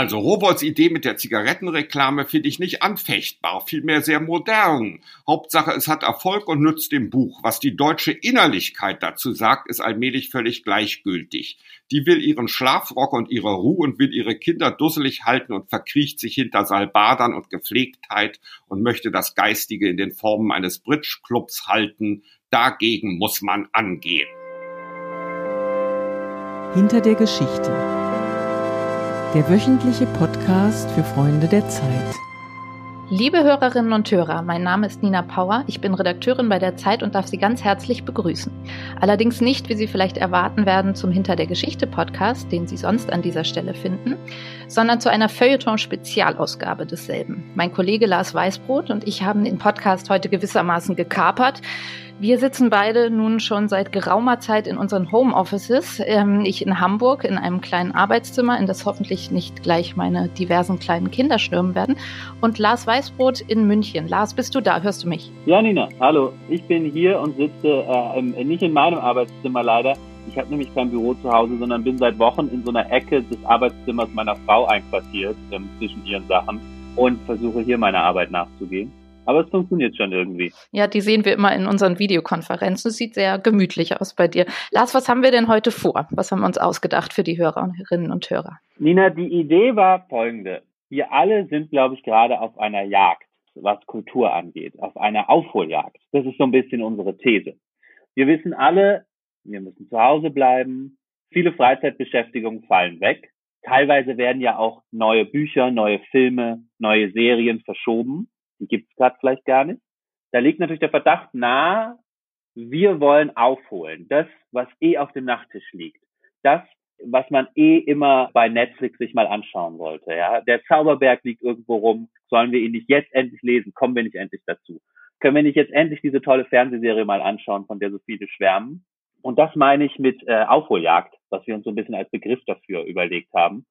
Also Robolds Idee mit der Zigarettenreklame finde ich nicht anfechtbar, vielmehr sehr modern. Hauptsache, es hat Erfolg und nützt dem Buch. Was die deutsche Innerlichkeit dazu sagt, ist allmählich völlig gleichgültig. Die will ihren Schlafrock und ihre Ruhe und will ihre Kinder dusselig halten und verkriecht sich hinter Salbadern und Gepflegtheit und möchte das Geistige in den Formen eines Bridge-Clubs halten. Dagegen muss man angehen. Hinter der Geschichte der wöchentliche Podcast für Freunde der Zeit. Liebe Hörerinnen und Hörer, mein Name ist Nina Power. Ich bin Redakteurin bei der Zeit und darf Sie ganz herzlich begrüßen. Allerdings nicht, wie Sie vielleicht erwarten werden, zum Hinter der Geschichte Podcast, den Sie sonst an dieser Stelle finden, sondern zu einer Feuilleton-Spezialausgabe desselben. Mein Kollege Lars Weißbrot und ich haben den Podcast heute gewissermaßen gekapert. Wir sitzen beide nun schon seit geraumer Zeit in unseren Homeoffices. Ähm, ich in Hamburg in einem kleinen Arbeitszimmer, in das hoffentlich nicht gleich meine diversen kleinen Kinder stürmen werden. Und Lars Weißbrot in München. Lars, bist du da? Hörst du mich? Ja, Nina, hallo. Ich bin hier und sitze äh, nicht in meinem Arbeitszimmer leider. Ich habe nämlich kein Büro zu Hause, sondern bin seit Wochen in so einer Ecke des Arbeitszimmers meiner Frau einquartiert ähm, zwischen ihren Sachen und versuche hier meiner Arbeit nachzugehen. Aber es funktioniert schon irgendwie. Ja, die sehen wir immer in unseren Videokonferenzen. Es sieht sehr gemütlich aus bei dir. Lars, was haben wir denn heute vor? Was haben wir uns ausgedacht für die Hörerinnen und Hörer? Nina, die Idee war folgende. Wir alle sind, glaube ich, gerade auf einer Jagd, was Kultur angeht, auf einer Aufholjagd. Das ist so ein bisschen unsere These. Wir wissen alle, wir müssen zu Hause bleiben. Viele Freizeitbeschäftigungen fallen weg. Teilweise werden ja auch neue Bücher, neue Filme, neue Serien verschoben die gibt's gerade vielleicht gar nicht. Da liegt natürlich der Verdacht nahe, wir wollen aufholen. Das, was eh auf dem Nachttisch liegt. Das, was man eh immer bei Netflix sich mal anschauen wollte. Ja, der Zauberberg liegt irgendwo rum. Sollen wir ihn nicht jetzt endlich lesen? Kommen wir nicht endlich dazu? Können wir nicht jetzt endlich diese tolle Fernsehserie mal anschauen, von der so viele schwärmen? Und das meine ich mit äh, Aufholjagd, was wir uns so ein bisschen als Begriff dafür überlegt haben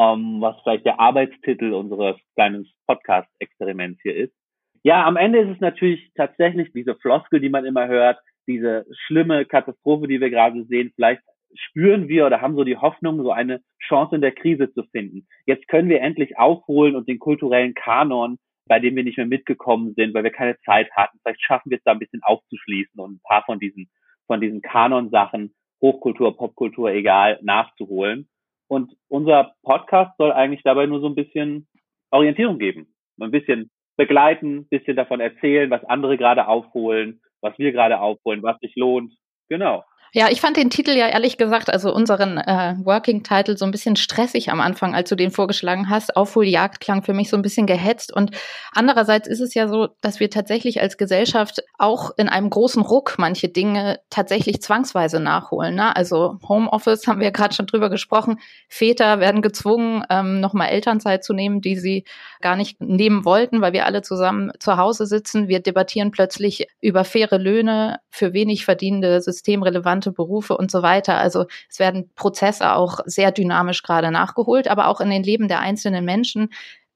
um, was vielleicht der Arbeitstitel unseres kleinen Podcast-Experiments hier ist. Ja, am Ende ist es natürlich tatsächlich diese Floskel, die man immer hört, diese schlimme Katastrophe, die wir gerade sehen. Vielleicht spüren wir oder haben so die Hoffnung, so eine Chance in der Krise zu finden. Jetzt können wir endlich aufholen und den kulturellen Kanon, bei dem wir nicht mehr mitgekommen sind, weil wir keine Zeit hatten, vielleicht schaffen wir es da ein bisschen aufzuschließen und ein paar von diesen, von diesen Kanon-Sachen, Hochkultur, Popkultur, egal, nachzuholen. Und unser Podcast soll eigentlich dabei nur so ein bisschen Orientierung geben. Ein bisschen begleiten, ein bisschen davon erzählen, was andere gerade aufholen, was wir gerade aufholen, was sich lohnt. Genau. Ja, ich fand den Titel ja ehrlich gesagt, also unseren äh, Working Title so ein bisschen stressig am Anfang, als du den vorgeschlagen hast. Aufholjagd klang für mich so ein bisschen gehetzt. Und andererseits ist es ja so, dass wir tatsächlich als Gesellschaft auch in einem großen Ruck manche Dinge tatsächlich zwangsweise nachholen. Ne? Also Homeoffice haben wir ja gerade schon drüber gesprochen. Väter werden gezwungen, ähm, nochmal Elternzeit zu nehmen, die sie gar nicht nehmen wollten, weil wir alle zusammen zu Hause sitzen. Wir debattieren plötzlich über faire Löhne für wenig verdienende systemrelevante relevante Berufe und so weiter. Also es werden Prozesse auch sehr dynamisch gerade nachgeholt, aber auch in den Leben der einzelnen Menschen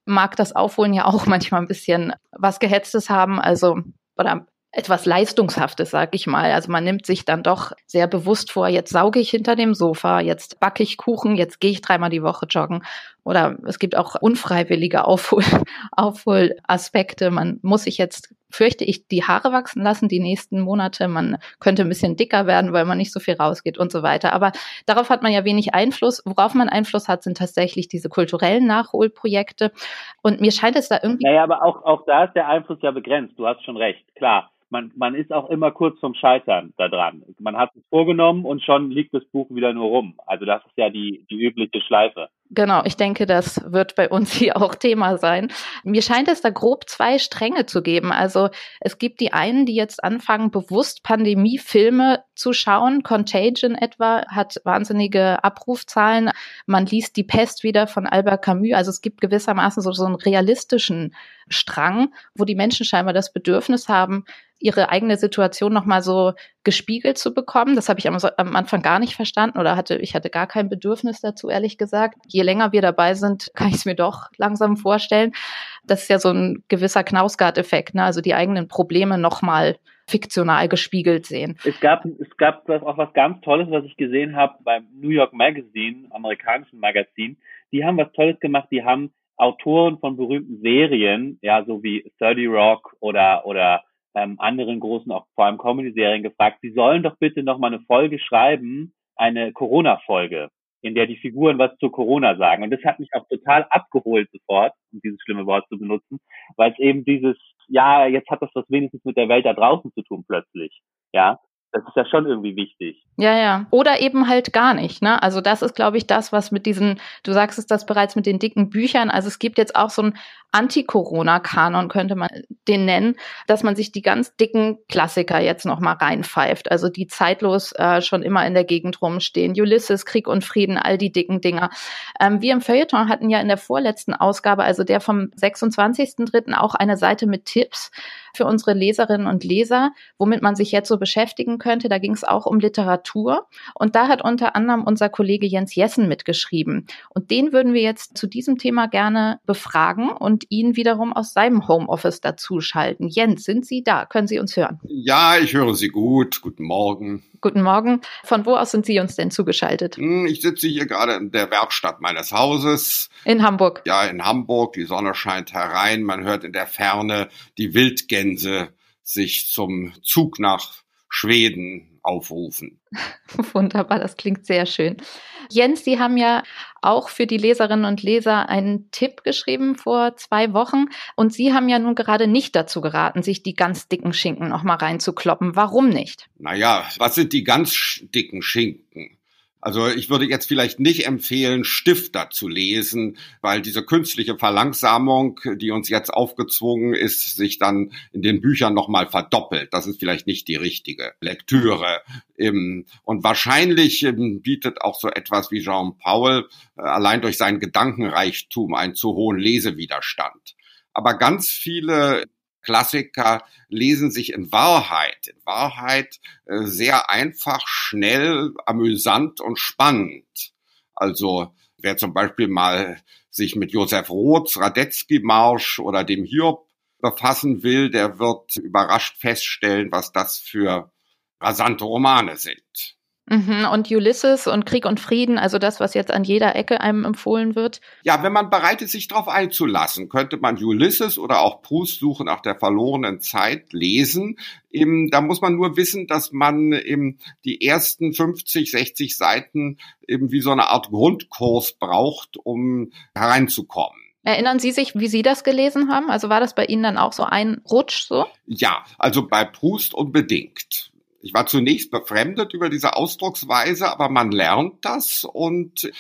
mag das Aufholen ja auch manchmal ein bisschen was Gehetztes haben. Also oder etwas Leistungshaftes, sag ich mal. Also man nimmt sich dann doch sehr bewusst vor, jetzt sauge ich hinter dem Sofa, jetzt backe ich Kuchen, jetzt gehe ich dreimal die Woche joggen. Oder es gibt auch unfreiwillige Aufhol Aufholaspekte. Man muss sich jetzt, fürchte ich, die Haare wachsen lassen die nächsten Monate. Man könnte ein bisschen dicker werden, weil man nicht so viel rausgeht und so weiter. Aber darauf hat man ja wenig Einfluss. Worauf man Einfluss hat, sind tatsächlich diese kulturellen Nachholprojekte. Und mir scheint es da irgendwie. Naja, aber auch, auch da ist der Einfluss ja begrenzt. Du hast schon recht. Klar man, man ist auch immer kurz vom Scheitern da dran. Man hat es vorgenommen und schon liegt das Buch wieder nur rum. Also das ist ja die, die übliche Schleife. Genau, ich denke, das wird bei uns hier auch Thema sein. Mir scheint es da grob zwei Stränge zu geben. Also es gibt die einen, die jetzt anfangen, bewusst Pandemiefilme zu schauen. Contagion etwa hat wahnsinnige Abrufzahlen. Man liest Die Pest wieder von Albert Camus. Also es gibt gewissermaßen so, so einen realistischen Strang, wo die Menschen scheinbar das Bedürfnis haben, ihre eigene Situation nochmal so gespiegelt zu bekommen. Das habe ich am, am, Anfang gar nicht verstanden oder hatte, ich hatte gar kein Bedürfnis dazu, ehrlich gesagt. Je länger wir dabei sind, kann ich es mir doch langsam vorstellen. Das ist ja so ein gewisser Knausgard-Effekt, ne? also die eigenen Probleme nochmal fiktional gespiegelt sehen. Es gab, es gab auch was ganz Tolles, was ich gesehen habe beim New York Magazine, amerikanischen Magazin. die haben was Tolles gemacht. Die haben Autoren von berühmten Serien, ja, so wie 30 Rock oder, oder ähm, anderen großen, auch vor allem Comedy-Serien gefragt, sie sollen doch bitte noch mal eine Folge schreiben, eine Corona-Folge, in der die Figuren was zu Corona sagen. Und das hat mich auch total abgeholt sofort, um dieses schlimme Wort zu benutzen, weil es eben dieses, ja, jetzt hat das was wenigstens mit der Welt da draußen zu tun plötzlich. Ja, das ist ja schon irgendwie wichtig. Ja, ja. Oder eben halt gar nicht. Ne? Also das ist, glaube ich, das, was mit diesen, du sagst es das bereits mit den dicken Büchern. Also es gibt jetzt auch so ein Anti-Corona-Kanon, könnte man den nennen, dass man sich die ganz dicken Klassiker jetzt noch mal reinpfeift. Also die zeitlos äh, schon immer in der Gegend rumstehen. Ulysses, Krieg und Frieden, all die dicken Dinger. Ähm, wir im Feuilleton hatten ja in der vorletzten Ausgabe, also der vom 26.03. auch eine Seite mit Tipps für unsere Leserinnen und Leser, womit man sich jetzt so beschäftigen könnte. Da ging es auch um Literatur. Und da hat unter anderem unser Kollege Jens Jessen mitgeschrieben. Und den würden wir jetzt zu diesem Thema gerne befragen und ihn wiederum aus seinem Homeoffice dazuschalten. Jens, sind Sie da? Können Sie uns hören? Ja, ich höre Sie gut. Guten Morgen. Guten Morgen. Von wo aus sind Sie uns denn zugeschaltet? Hm, ich sitze hier gerade in der Werkstatt meines Hauses. In Hamburg. Ja, in Hamburg. Die Sonne scheint herein. Man hört in der Ferne die Wildgänse sich zum Zug nach Schweden aufrufen. Wunderbar, das klingt sehr schön. Jens, Sie haben ja auch für die Leserinnen und Leser einen Tipp geschrieben vor zwei Wochen. Und Sie haben ja nun gerade nicht dazu geraten, sich die ganz dicken Schinken noch mal reinzukloppen. Warum nicht? Naja, was sind die ganz dicken Schinken? Also ich würde jetzt vielleicht nicht empfehlen, Stifter zu lesen, weil diese künstliche Verlangsamung, die uns jetzt aufgezwungen ist, sich dann in den Büchern nochmal verdoppelt. Das ist vielleicht nicht die richtige Lektüre. Und wahrscheinlich bietet auch so etwas wie Jean Paul äh, allein durch seinen Gedankenreichtum einen zu hohen Lesewiderstand. Aber ganz viele Klassiker lesen sich in Wahrheit, in Wahrheit äh, sehr einfach, schnell, amüsant und spannend. Also wer zum Beispiel mal sich mit Josef Roths Radetzky-Marsch oder dem Hiob befassen will, der wird überrascht feststellen, was das für rasante Romane sind. Mhm, und Ulysses und Krieg und Frieden, also das, was jetzt an jeder Ecke einem empfohlen wird? Ja, wenn man bereit ist, sich darauf einzulassen, könnte man Ulysses oder auch Proust Suche nach der verlorenen Zeit lesen. Eben, da muss man nur wissen, dass man eben die ersten 50, 60 Seiten eben wie so eine Art Grundkurs braucht, um hereinzukommen. Erinnern Sie sich, wie Sie das gelesen haben? Also war das bei Ihnen dann auch so ein Rutsch so? Ja, also bei Proust unbedingt. Ich war zunächst befremdet über diese Ausdrucksweise, aber man lernt das und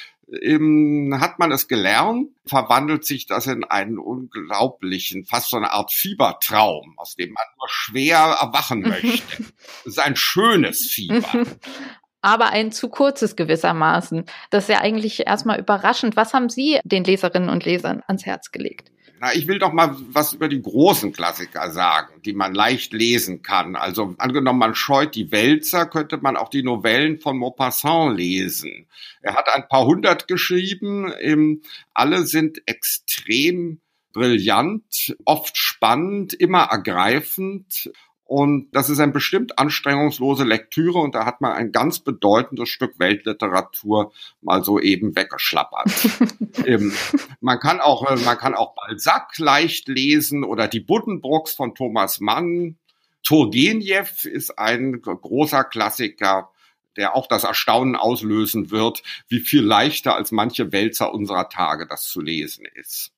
ähm, hat man es gelernt, verwandelt sich das in einen unglaublichen, fast so eine Art Fiebertraum, aus dem man nur schwer erwachen möchte. Es ist ein schönes Fieber. aber ein zu kurzes gewissermaßen. Das ist ja eigentlich erstmal überraschend. Was haben Sie den Leserinnen und Lesern ans Herz gelegt? Na, ich will doch mal was über die großen Klassiker sagen, die man leicht lesen kann. Also angenommen, man scheut die Wälzer, könnte man auch die Novellen von Maupassant lesen. Er hat ein paar hundert geschrieben, alle sind extrem brillant, oft spannend, immer ergreifend und das ist eine bestimmt anstrengungslose Lektüre und da hat man ein ganz bedeutendes Stück Weltliteratur mal so eben weggeschlappert. ähm, man kann auch, äh, man kann auch Balzac leicht lesen oder die Buddenbrooks von Thomas Mann. Turgenev ist ein großer Klassiker, der auch das Erstaunen auslösen wird, wie viel leichter als manche Wälzer unserer Tage das zu lesen ist.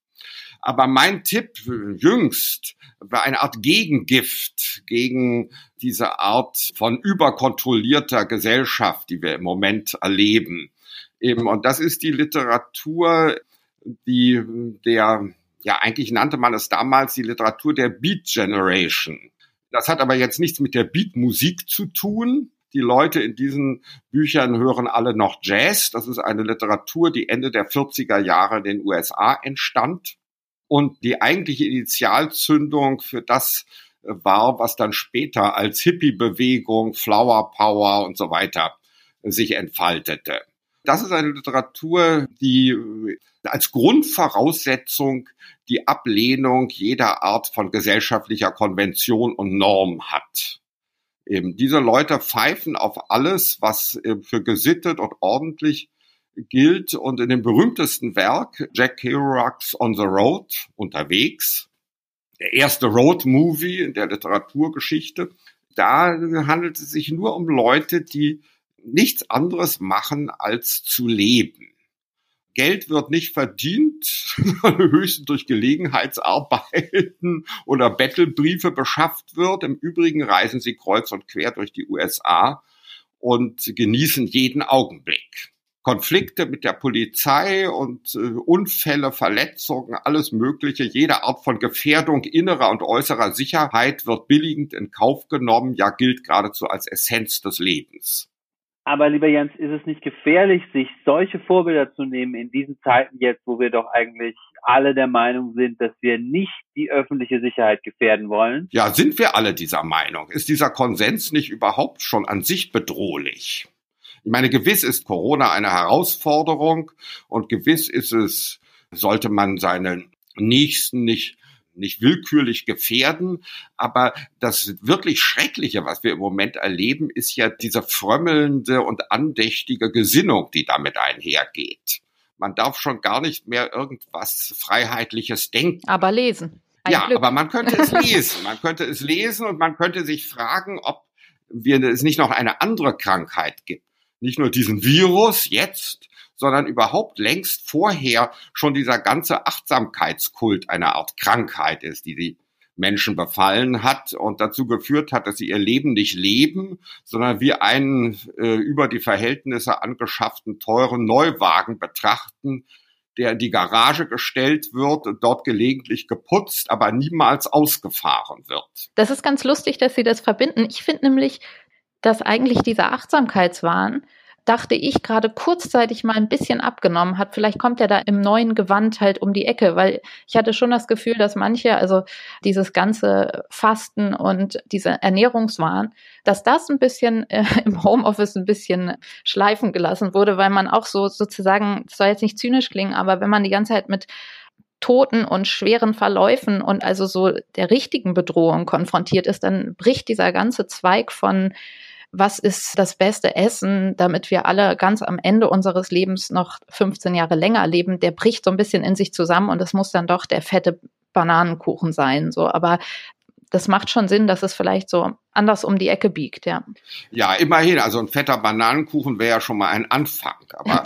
Aber mein Tipp jüngst war eine Art Gegengift gegen diese Art von überkontrollierter Gesellschaft, die wir im Moment erleben. Eben, und das ist die Literatur, die der, ja, eigentlich nannte man es damals die Literatur der Beat Generation. Das hat aber jetzt nichts mit der Beat-Musik zu tun, die Leute in diesen Büchern hören alle noch Jazz. Das ist eine Literatur, die Ende der 40er Jahre in den USA entstand und die eigentliche Initialzündung für das äh, war, was dann später als Hippie-Bewegung, Flower Power und so weiter äh, sich entfaltete. Das ist eine Literatur, die äh, als Grundvoraussetzung die Ablehnung jeder Art von gesellschaftlicher Konvention und Norm hat. Eben diese Leute pfeifen auf alles, was für gesittet und ordentlich gilt und in dem berühmtesten Werk Jack Kerouac's On the Road unterwegs, der erste Road-Movie in der Literaturgeschichte, da handelt es sich nur um Leute, die nichts anderes machen als zu leben. Geld wird nicht verdient, höchstens durch Gelegenheitsarbeiten oder Battlebriefe beschafft wird. Im Übrigen reisen sie kreuz und quer durch die USA und genießen jeden Augenblick. Konflikte mit der Polizei und äh, Unfälle, Verletzungen, alles Mögliche, jede Art von Gefährdung innerer und äußerer Sicherheit wird billigend in Kauf genommen, ja gilt geradezu als Essenz des Lebens. Aber lieber Jens, ist es nicht gefährlich, sich solche Vorbilder zu nehmen in diesen Zeiten jetzt, wo wir doch eigentlich alle der Meinung sind, dass wir nicht die öffentliche Sicherheit gefährden wollen? Ja, sind wir alle dieser Meinung? Ist dieser Konsens nicht überhaupt schon an sich bedrohlich? Ich meine, gewiss ist Corona eine Herausforderung und gewiss ist es, sollte man seinen Nächsten nicht nicht willkürlich gefährden. Aber das wirklich Schreckliche, was wir im Moment erleben, ist ja diese frömmelnde und andächtige Gesinnung, die damit einhergeht. Man darf schon gar nicht mehr irgendwas Freiheitliches denken. Aber lesen. Ein ja, Glück. aber man könnte es lesen. Man könnte es lesen und man könnte sich fragen, ob wir es nicht noch eine andere Krankheit gibt. Nicht nur diesen Virus jetzt, sondern überhaupt längst vorher schon dieser ganze Achtsamkeitskult eine Art Krankheit ist, die die Menschen befallen hat und dazu geführt hat, dass sie ihr Leben nicht leben, sondern wie einen äh, über die Verhältnisse angeschafften teuren Neuwagen betrachten, der in die Garage gestellt wird und dort gelegentlich geputzt, aber niemals ausgefahren wird. Das ist ganz lustig, dass Sie das verbinden. Ich finde nämlich, dass eigentlich dieser Achtsamkeitswahn dachte ich, gerade kurzzeitig mal ein bisschen abgenommen hat. Vielleicht kommt er da im neuen Gewand halt um die Ecke, weil ich hatte schon das Gefühl, dass manche, also dieses ganze Fasten und diese Ernährungswahn, dass das ein bisschen äh, im Homeoffice ein bisschen schleifen gelassen wurde, weil man auch so sozusagen, das soll jetzt nicht zynisch klingen, aber wenn man die ganze Zeit mit Toten und schweren Verläufen und also so der richtigen Bedrohung konfrontiert ist, dann bricht dieser ganze Zweig von was ist das beste Essen, damit wir alle ganz am Ende unseres Lebens noch 15 Jahre länger leben, der bricht so ein bisschen in sich zusammen und es muss dann doch der fette Bananenkuchen sein. So, aber das macht schon Sinn, dass es vielleicht so anders um die Ecke biegt, ja. Ja, immerhin. Also ein fetter Bananenkuchen wäre ja schon mal ein Anfang. Aber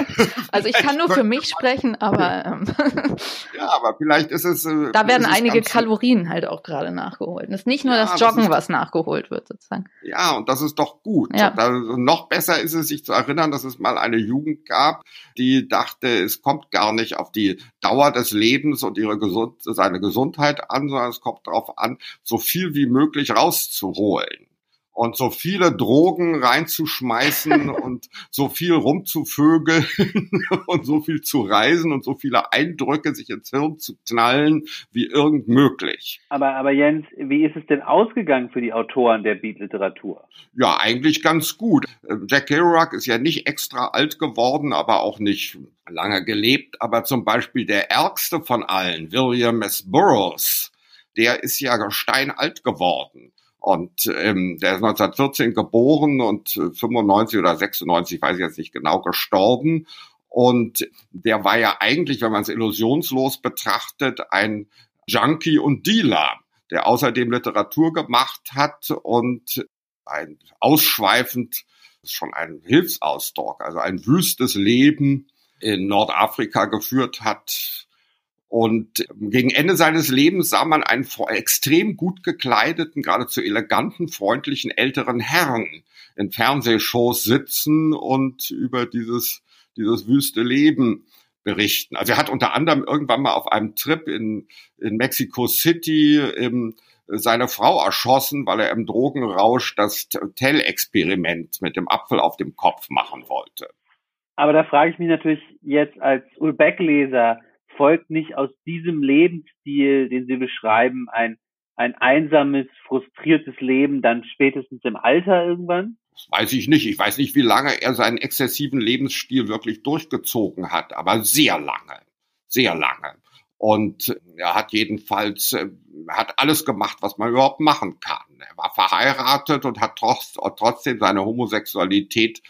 also ich kann nur für mich sprechen, aber ähm, ja, aber vielleicht ist es. Äh, da werden einige Kalorien halt auch gerade nachgeholt. Es ist nicht nur ja, das Joggen, das was nachgeholt wird sozusagen. Ja, und das ist doch gut. Ja. Da, noch besser ist es, sich zu erinnern, dass es mal eine Jugend gab, die dachte, es kommt gar nicht auf die Dauer des Lebens und ihre Gesund seine Gesundheit an, sondern es kommt darauf an, so viel wie möglich rauszuholen holen und so viele Drogen reinzuschmeißen und so viel rumzuvögeln und so viel zu reisen und so viele Eindrücke sich ins Hirn zu knallen wie irgend möglich. Aber, aber Jens, wie ist es denn ausgegangen für die Autoren der Beat-Literatur? Ja, eigentlich ganz gut. Jack Kerouac ist ja nicht extra alt geworden, aber auch nicht lange gelebt. Aber zum Beispiel der ärgste von allen, William S. Burroughs, der ist ja steinalt geworden. Und ähm, der ist 1914 geboren und 95 oder 96, weiß ich jetzt nicht genau, gestorben. Und der war ja eigentlich, wenn man es illusionslos betrachtet, ein Junkie und Dealer, der außerdem Literatur gemacht hat und ein ausschweifend, schon ein Hilfsausdruck, also ein wüstes Leben in Nordafrika geführt hat, und gegen Ende seines Lebens sah man einen extrem gut gekleideten, geradezu eleganten, freundlichen älteren Herrn in Fernsehshows sitzen und über dieses, dieses wüste Leben berichten. Also er hat unter anderem irgendwann mal auf einem Trip in, in Mexico City im, seine Frau erschossen, weil er im Drogenrausch das Tell-Experiment mit dem Apfel auf dem Kopf machen wollte. Aber da frage ich mich natürlich jetzt als Ulbeck-Leser, folgt nicht aus diesem Lebensstil, den Sie beschreiben, ein, ein einsames, frustriertes Leben dann spätestens im Alter irgendwann? Das weiß ich nicht. Ich weiß nicht, wie lange er seinen exzessiven Lebensstil wirklich durchgezogen hat, aber sehr lange. Sehr lange. Und er hat jedenfalls, er hat alles gemacht, was man überhaupt machen kann. Er war verheiratet und hat trotz, trotzdem seine Homosexualität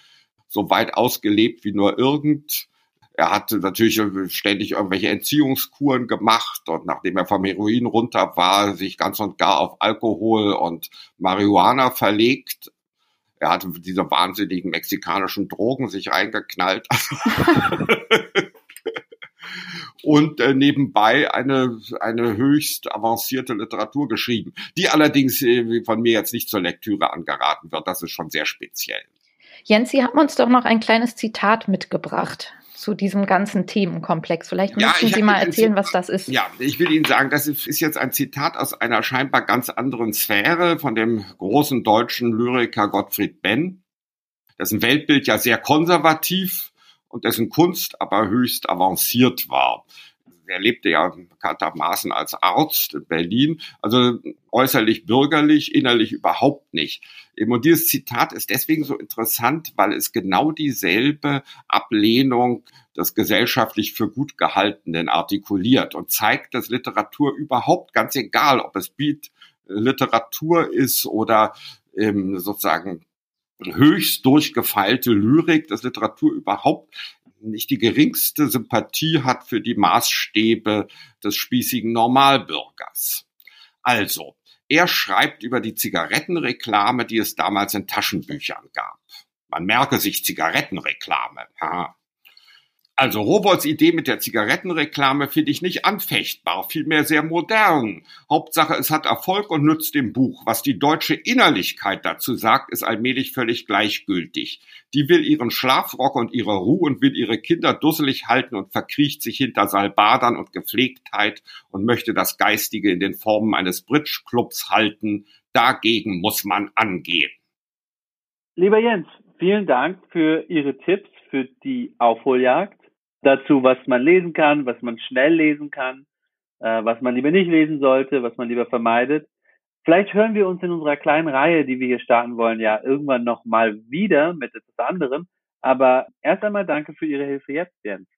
so weit ausgelebt wie nur irgend. Er hatte natürlich ständig irgendwelche Entziehungskuren gemacht und nachdem er vom Heroin runter war, sich ganz und gar auf Alkohol und Marihuana verlegt. Er hatte diese wahnsinnigen mexikanischen Drogen sich eingeknallt. und äh, nebenbei eine, eine höchst avancierte Literatur geschrieben, die allerdings äh, von mir jetzt nicht zur Lektüre angeraten wird. Das ist schon sehr speziell. Jens, Sie haben uns doch noch ein kleines Zitat mitgebracht zu diesem ganzen Themenkomplex. Vielleicht müssen ja, Sie mal erzählen, was das ist. Ja, ich will Ihnen sagen, das ist jetzt ein Zitat aus einer scheinbar ganz anderen Sphäre von dem großen deutschen Lyriker Gottfried Benn, dessen Weltbild ja sehr konservativ und dessen Kunst aber höchst avanciert war. Er lebte ja bekanntermaßen als Arzt in Berlin, also äußerlich bürgerlich, innerlich überhaupt nicht. Und dieses Zitat ist deswegen so interessant, weil es genau dieselbe Ablehnung des gesellschaftlich für gut gehaltenen artikuliert und zeigt, dass Literatur überhaupt, ganz egal, ob es Beat Literatur ist oder ähm, sozusagen höchst durchgefeilte Lyrik, dass Literatur überhaupt nicht die geringste Sympathie hat für die Maßstäbe des spießigen Normalbürgers. Also, er schreibt über die Zigarettenreklame, die es damals in Taschenbüchern gab. Man merke sich Zigarettenreklame. Also Rowoldts Idee mit der Zigarettenreklame finde ich nicht anfechtbar, vielmehr sehr modern. Hauptsache, es hat Erfolg und nützt dem Buch. Was die deutsche Innerlichkeit dazu sagt, ist allmählich völlig gleichgültig. Die will ihren Schlafrock und ihre Ruhe und will ihre Kinder dusselig halten und verkriecht sich hinter Salbadern und Gepflegtheit und möchte das Geistige in den Formen eines Bridge-Clubs halten. Dagegen muss man angehen. Lieber Jens, vielen Dank für Ihre Tipps für die Aufholjagd dazu, was man lesen kann, was man schnell lesen kann, äh, was man lieber nicht lesen sollte, was man lieber vermeidet. Vielleicht hören wir uns in unserer kleinen Reihe, die wir hier starten wollen, ja irgendwann noch mal wieder mit etwas anderem. Aber erst einmal danke für Ihre Hilfe jetzt, Jens.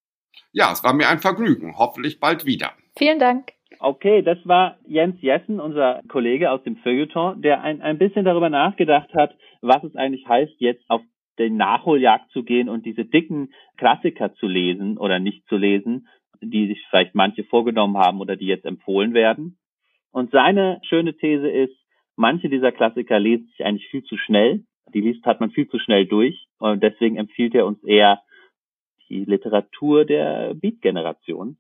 Ja, es war mir ein Vergnügen. Hoffentlich bald wieder. Vielen Dank. Okay, das war Jens Jessen, unser Kollege aus dem Feuilleton, der ein, ein bisschen darüber nachgedacht hat, was es eigentlich heißt, jetzt auf den Nachholjagd zu gehen und diese dicken Klassiker zu lesen oder nicht zu lesen, die sich vielleicht manche vorgenommen haben oder die jetzt empfohlen werden. Und seine schöne These ist, manche dieser Klassiker lesen sich eigentlich viel zu schnell. Die liest hat man viel zu schnell durch. Und deswegen empfiehlt er uns eher die Literatur der Beat-Generation.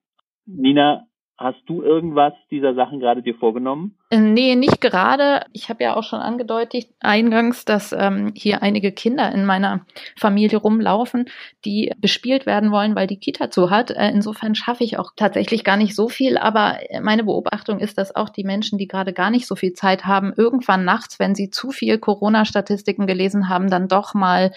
Nina, Hast du irgendwas dieser Sachen gerade dir vorgenommen? Äh, nee, nicht gerade. Ich habe ja auch schon angedeutet eingangs, dass ähm, hier einige Kinder in meiner Familie rumlaufen, die bespielt werden wollen, weil die Kita zu hat. Äh, insofern schaffe ich auch tatsächlich gar nicht so viel. Aber meine Beobachtung ist, dass auch die Menschen, die gerade gar nicht so viel Zeit haben, irgendwann nachts, wenn sie zu viel Corona-Statistiken gelesen haben, dann doch mal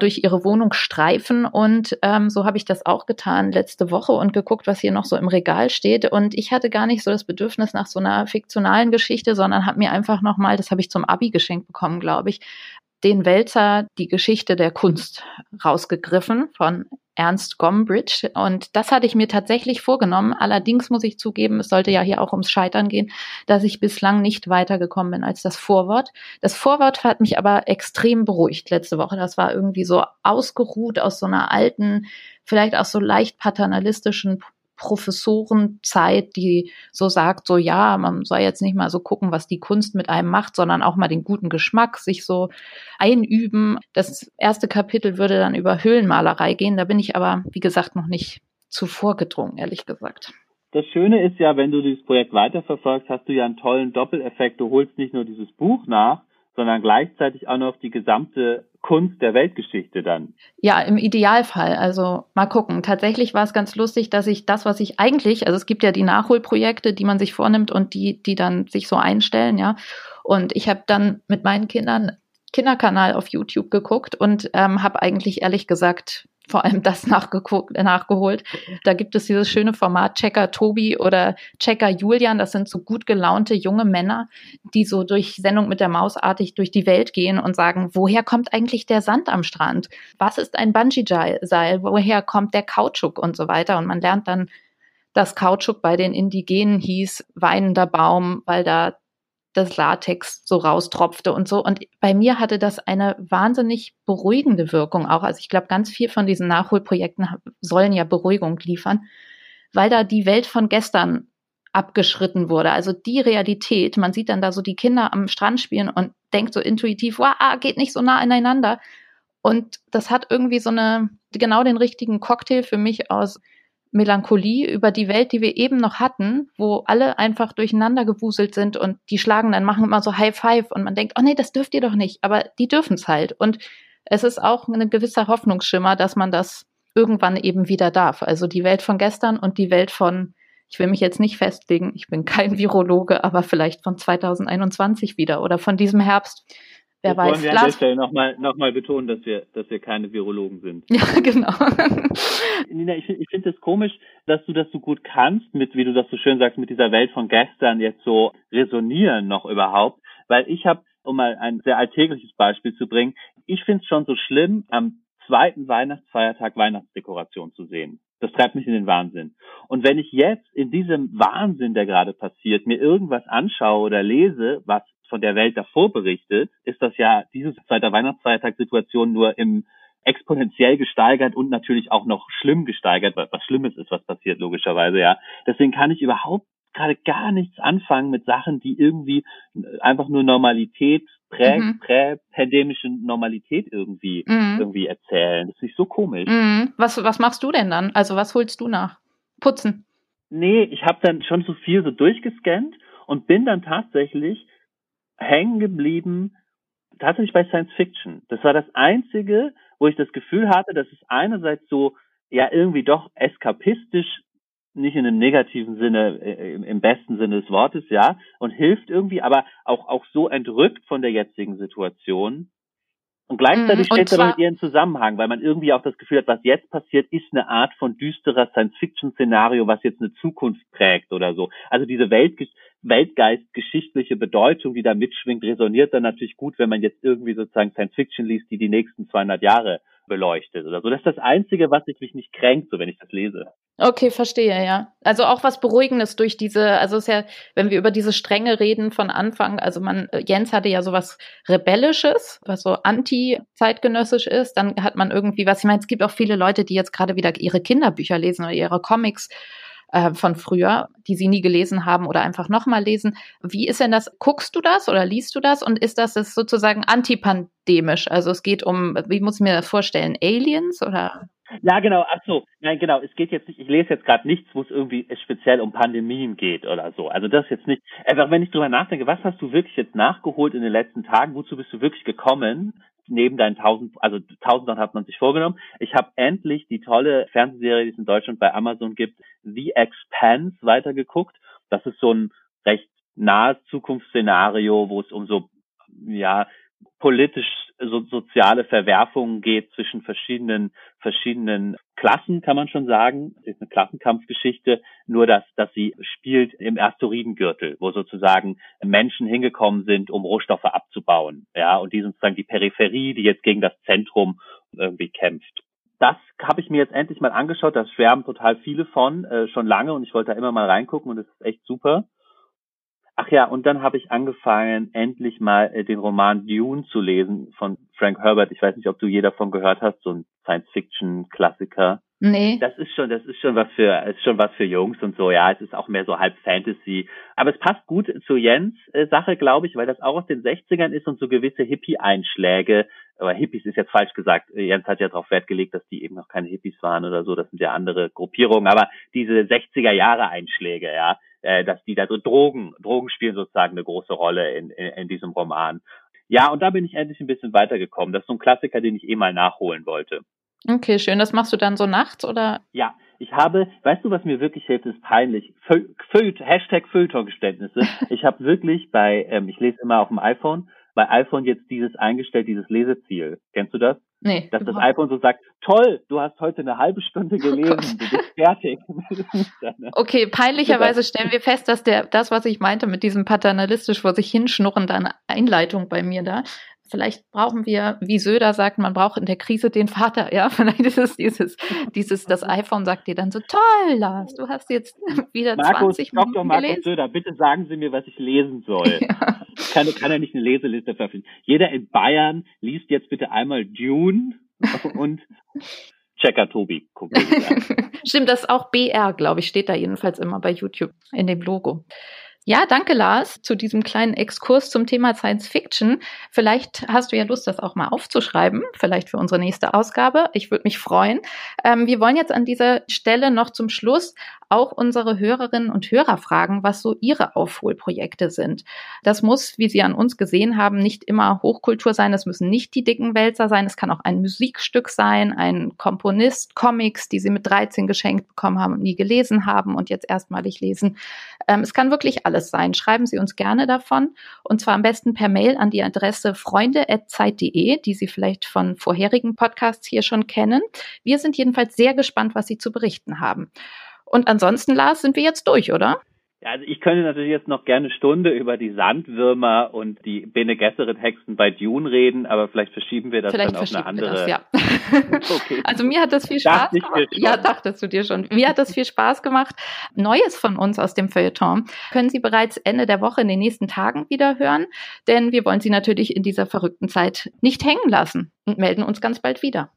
durch ihre Wohnung streifen. Und ähm, so habe ich das auch getan letzte Woche und geguckt, was hier noch so im Regal steht. Und ich hatte gar nicht so das Bedürfnis nach so einer fiktionalen Geschichte, sondern habe mir einfach nochmal, das habe ich zum Abi geschenkt bekommen, glaube ich, den Wälzer die Geschichte der Kunst rausgegriffen von Ernst Gombrich. Und das hatte ich mir tatsächlich vorgenommen. Allerdings muss ich zugeben, es sollte ja hier auch ums Scheitern gehen, dass ich bislang nicht weitergekommen bin als das Vorwort. Das Vorwort hat mich aber extrem beruhigt letzte Woche. Das war irgendwie so ausgeruht aus so einer alten, vielleicht auch so leicht paternalistischen Professorenzeit, die so sagt, so ja, man soll jetzt nicht mal so gucken, was die Kunst mit einem macht, sondern auch mal den guten Geschmack sich so einüben. Das erste Kapitel würde dann über Höhlenmalerei gehen. Da bin ich aber, wie gesagt, noch nicht zuvor gedrungen, ehrlich gesagt. Das Schöne ist ja, wenn du dieses Projekt weiterverfolgst, hast du ja einen tollen Doppeleffekt. Du holst nicht nur dieses Buch nach, sondern gleichzeitig auch noch die gesamte Kunst der Weltgeschichte dann. Ja, im Idealfall. Also mal gucken. Tatsächlich war es ganz lustig, dass ich das, was ich eigentlich, also es gibt ja die Nachholprojekte, die man sich vornimmt und die, die dann sich so einstellen, ja. Und ich habe dann mit meinen Kindern Kinderkanal auf YouTube geguckt und ähm, habe eigentlich ehrlich gesagt vor allem das nachgeguckt, nachgeholt. Da gibt es dieses schöne Format Checker Tobi oder Checker Julian. Das sind so gut gelaunte junge Männer, die so durch Sendung mit der Maus artig durch die Welt gehen und sagen, woher kommt eigentlich der Sand am Strand? Was ist ein Bungee-Seil? Woher kommt der Kautschuk und so weiter? Und man lernt dann, dass Kautschuk bei den Indigenen hieß weinender Baum, weil da das Latex so raustropfte und so. Und bei mir hatte das eine wahnsinnig beruhigende Wirkung auch. Also ich glaube, ganz viel von diesen Nachholprojekten sollen ja Beruhigung liefern, weil da die Welt von gestern abgeschritten wurde. Also die Realität, man sieht dann da so die Kinder am Strand spielen und denkt so intuitiv, wow, geht nicht so nah aneinander. Und das hat irgendwie so eine, genau den richtigen Cocktail für mich aus Melancholie über die Welt, die wir eben noch hatten, wo alle einfach durcheinander gewuselt sind und die schlagen dann, machen immer so High Five und man denkt, oh nee, das dürft ihr doch nicht, aber die dürfen es halt. Und es ist auch ein gewisser Hoffnungsschimmer, dass man das irgendwann eben wieder darf. Also die Welt von gestern und die Welt von, ich will mich jetzt nicht festlegen, ich bin kein Virologe, aber vielleicht von 2021 wieder oder von diesem Herbst. Wer das weiß. Wollen wir an der Stelle nochmal noch mal betonen, dass wir, dass wir keine Virologen sind. Ja, genau. Nina, ich, ich finde es komisch, dass du das so gut kannst, mit, wie du das so schön sagst, mit dieser Welt von gestern jetzt so resonieren noch überhaupt. Weil ich habe, um mal ein sehr alltägliches Beispiel zu bringen, ich finde es schon so schlimm, am zweiten Weihnachtsfeiertag Weihnachtsdekoration zu sehen. Das treibt mich in den Wahnsinn. Und wenn ich jetzt in diesem Wahnsinn, der gerade passiert, mir irgendwas anschaue oder lese, was von der Welt davor berichtet, ist das ja diese zweite Weihnachtsfeiertagssituation nur im exponentiell gesteigert und natürlich auch noch schlimm gesteigert, was Schlimmes ist, was passiert, logischerweise, ja. Deswegen kann ich überhaupt gerade gar nichts anfangen mit Sachen, die irgendwie einfach nur Normalität, prä, mhm. prä-pandemische Normalität irgendwie, mhm. irgendwie erzählen. Das ist nicht so komisch. Mhm. Was, was machst du denn dann? Also was holst du nach? Putzen? Nee, ich habe dann schon so viel so durchgescannt und bin dann tatsächlich hängen geblieben, tatsächlich bei Science Fiction. Das war das einzige, wo ich das Gefühl hatte, dass es einerseits so, ja, irgendwie doch eskapistisch, nicht in einem negativen Sinne, äh, im besten Sinne des Wortes, ja, und hilft irgendwie, aber auch, auch so entrückt von der jetzigen Situation. Und gleichzeitig mm, steht da mit ihren Zusammenhang, weil man irgendwie auch das Gefühl hat, was jetzt passiert, ist eine Art von düsterer Science-Fiction-Szenario, was jetzt eine Zukunft prägt oder so. Also diese Welt, weltgeistgeschichtliche Bedeutung, die da mitschwingt, resoniert dann natürlich gut, wenn man jetzt irgendwie sozusagen Science Fiction liest, die die nächsten 200 Jahre beleuchtet oder so. Das ist das Einzige, was sich mich nicht kränkt, so wenn ich das lese. Okay, verstehe, ja. Also auch was Beruhigendes durch diese, also ist ja, wenn wir über diese Strenge reden von Anfang, also man, Jens hatte ja sowas Rebellisches, was so anti-zeitgenössisch ist, dann hat man irgendwie was, ich meine, es gibt auch viele Leute, die jetzt gerade wieder ihre Kinderbücher lesen oder ihre Comics äh, von früher, die sie nie gelesen haben oder einfach nochmal lesen. Wie ist denn das? Guckst du das oder liest du das? Und ist das, das sozusagen antipandemisch? Also es geht um, wie muss ich mir das vorstellen, Aliens oder? Ja, genau. Ach so, nein, genau. Es geht jetzt nicht. Ich lese jetzt gerade nichts, wo es irgendwie speziell um Pandemien geht oder so. Also das jetzt nicht. Einfach, wenn ich drüber nachdenke, was hast du wirklich jetzt nachgeholt in den letzten Tagen? Wozu bist du wirklich gekommen? Neben deinen tausend, also tausend hat man sich vorgenommen. Ich habe endlich die tolle Fernsehserie, die es in Deutschland bei Amazon gibt, The Expanse weitergeguckt. Das ist so ein recht nahes Zukunftsszenario, wo es um so ja politisch so, soziale Verwerfungen geht zwischen verschiedenen verschiedenen Klassen, kann man schon sagen. Es ist eine Klassenkampfgeschichte, nur dass dass sie spielt im Asteroidengürtel, wo sozusagen Menschen hingekommen sind, um Rohstoffe abzubauen, ja, und die sind sozusagen die Peripherie, die jetzt gegen das Zentrum irgendwie kämpft. Das habe ich mir jetzt endlich mal angeschaut. Da schwärmen total viele von, äh, schon lange, und ich wollte da immer mal reingucken und es ist echt super. Ach ja, und dann habe ich angefangen, endlich mal äh, den Roman Dune zu lesen von Frank Herbert. Ich weiß nicht, ob du je davon gehört hast, so ein Science-Fiction-Klassiker. Nee. Das ist schon, das ist schon was für, ist schon was für Jungs und so, ja. Es ist auch mehr so halb Fantasy. Aber es passt gut zu Jens äh, Sache, glaube ich, weil das auch aus den 60ern ist und so gewisse Hippie-Einschläge, aber Hippies ist jetzt falsch gesagt. Jens hat ja darauf Wert gelegt, dass die eben noch keine Hippies waren oder so. Das sind ja andere Gruppierungen. Aber diese 60er Jahre Einschläge, ja, äh, dass die da so Drogen, Drogen spielen sozusagen eine große Rolle in, in, in diesem Roman. Ja, und da bin ich endlich ein bisschen weitergekommen. Das ist so ein Klassiker, den ich eh mal nachholen wollte. Okay, schön. Das machst du dann so nachts oder? Ja, ich habe, weißt du, was mir wirklich hilft, ist peinlich. Fö Hashtag Feuilleton-Geständnisse. ich habe wirklich bei, ähm, ich lese immer auf dem iPhone, bei iPhone jetzt dieses eingestellt, dieses Leseziel. Kennst du das? Nee. Dass das iPhone so sagt, toll, du hast heute eine halbe Stunde oh gelesen, oh du bist fertig. okay, peinlicherweise stellen wir fest, dass der, das, was ich meinte mit diesem paternalistisch vor sich hinschnurren, eine Einleitung bei mir da, Vielleicht brauchen wir, wie Söder sagt, man braucht in der Krise den Vater, ja. Vielleicht ist es dieses, dieses, das iPhone sagt dir dann so, toll, Lars, du hast jetzt wieder Markus, 20 Dr. Minuten Markus gelesen. Söder, bitte sagen Sie mir, was ich lesen soll. Ja. Kann, kann er nicht eine Leseliste veröffentlichen? Jeder in Bayern liest jetzt bitte einmal Dune und Checker Tobi. Stimmt, das ist auch BR, glaube ich, steht da jedenfalls immer bei YouTube in dem Logo. Ja, danke Lars zu diesem kleinen Exkurs zum Thema Science Fiction. Vielleicht hast du ja Lust, das auch mal aufzuschreiben, vielleicht für unsere nächste Ausgabe. Ich würde mich freuen. Ähm, wir wollen jetzt an dieser Stelle noch zum Schluss auch unsere Hörerinnen und Hörer fragen, was so ihre Aufholprojekte sind. Das muss, wie Sie an uns gesehen haben, nicht immer Hochkultur sein. Es müssen nicht die dicken Wälzer sein. Es kann auch ein Musikstück sein, ein Komponist, Comics, die Sie mit 13 geschenkt bekommen haben und nie gelesen haben und jetzt erstmalig lesen. Ähm, es kann wirklich alles sein. Schreiben Sie uns gerne davon und zwar am besten per Mail an die Adresse freunde.zeit.de, die Sie vielleicht von vorherigen Podcasts hier schon kennen. Wir sind jedenfalls sehr gespannt, was Sie zu berichten haben. Und ansonsten, Lars, sind wir jetzt durch, oder? Ja, also ich könnte natürlich jetzt noch gerne eine Stunde über die Sandwürmer und die Bene Gesserit Hexen bei Dune reden, aber vielleicht verschieben wir das Vielleicht dann auf eine andere. das, ja. Okay. Also mir hat das viel Spaß gemacht. Ja, dachtest du dir schon. Mir hat das viel Spaß gemacht. Neues von uns aus dem Feuilleton können Sie bereits Ende der Woche in den nächsten Tagen wieder hören, denn wir wollen Sie natürlich in dieser verrückten Zeit nicht hängen lassen und melden uns ganz bald wieder.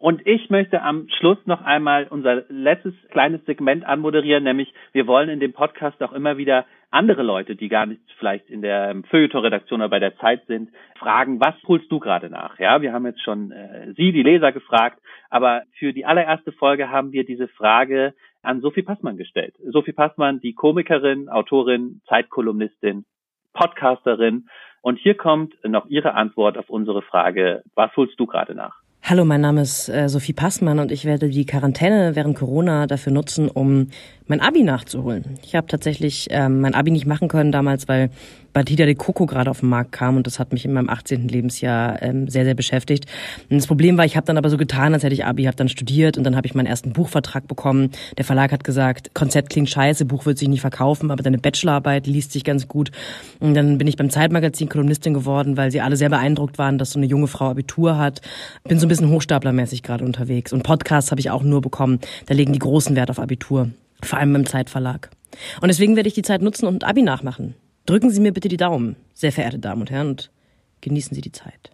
Und ich möchte am Schluss noch einmal unser letztes kleines Segment anmoderieren, nämlich wir wollen in dem Podcast auch immer wieder andere Leute, die gar nicht vielleicht in der Feuilleton-Redaktion oder bei der Zeit sind, fragen, was holst du gerade nach? Ja, wir haben jetzt schon äh, Sie, die Leser, gefragt, aber für die allererste Folge haben wir diese Frage an Sophie Passmann gestellt. Sophie Passmann, die Komikerin, Autorin, Zeitkolumnistin, Podcasterin. Und hier kommt noch ihre Antwort auf unsere Frage, was holst du gerade nach? Hallo, mein Name ist äh, Sophie Passmann und ich werde die Quarantäne während Corona dafür nutzen, um mein Abi nachzuholen. Ich habe tatsächlich ähm, mein Abi nicht machen können damals, weil Batida de Coco gerade auf den Markt kam und das hat mich in meinem 18. Lebensjahr ähm, sehr, sehr beschäftigt. Und das Problem war, ich habe dann aber so getan, als hätte ich Abi, habe dann studiert und dann habe ich meinen ersten Buchvertrag bekommen. Der Verlag hat gesagt, Konzept klingt scheiße, Buch wird sich nicht verkaufen, aber deine Bachelorarbeit liest sich ganz gut. Und dann bin ich beim Zeitmagazin Kolumnistin geworden, weil sie alle sehr beeindruckt waren, dass so eine junge Frau Abitur hat. Bin so ein bisschen hochstaplermäßig gerade unterwegs. Und Podcasts habe ich auch nur bekommen. Da legen die großen Wert auf Abitur. Vor allem beim Zeitverlag. Und deswegen werde ich die Zeit nutzen und Abi nachmachen. Drücken Sie mir bitte die Daumen, sehr verehrte Damen und Herren, und genießen Sie die Zeit.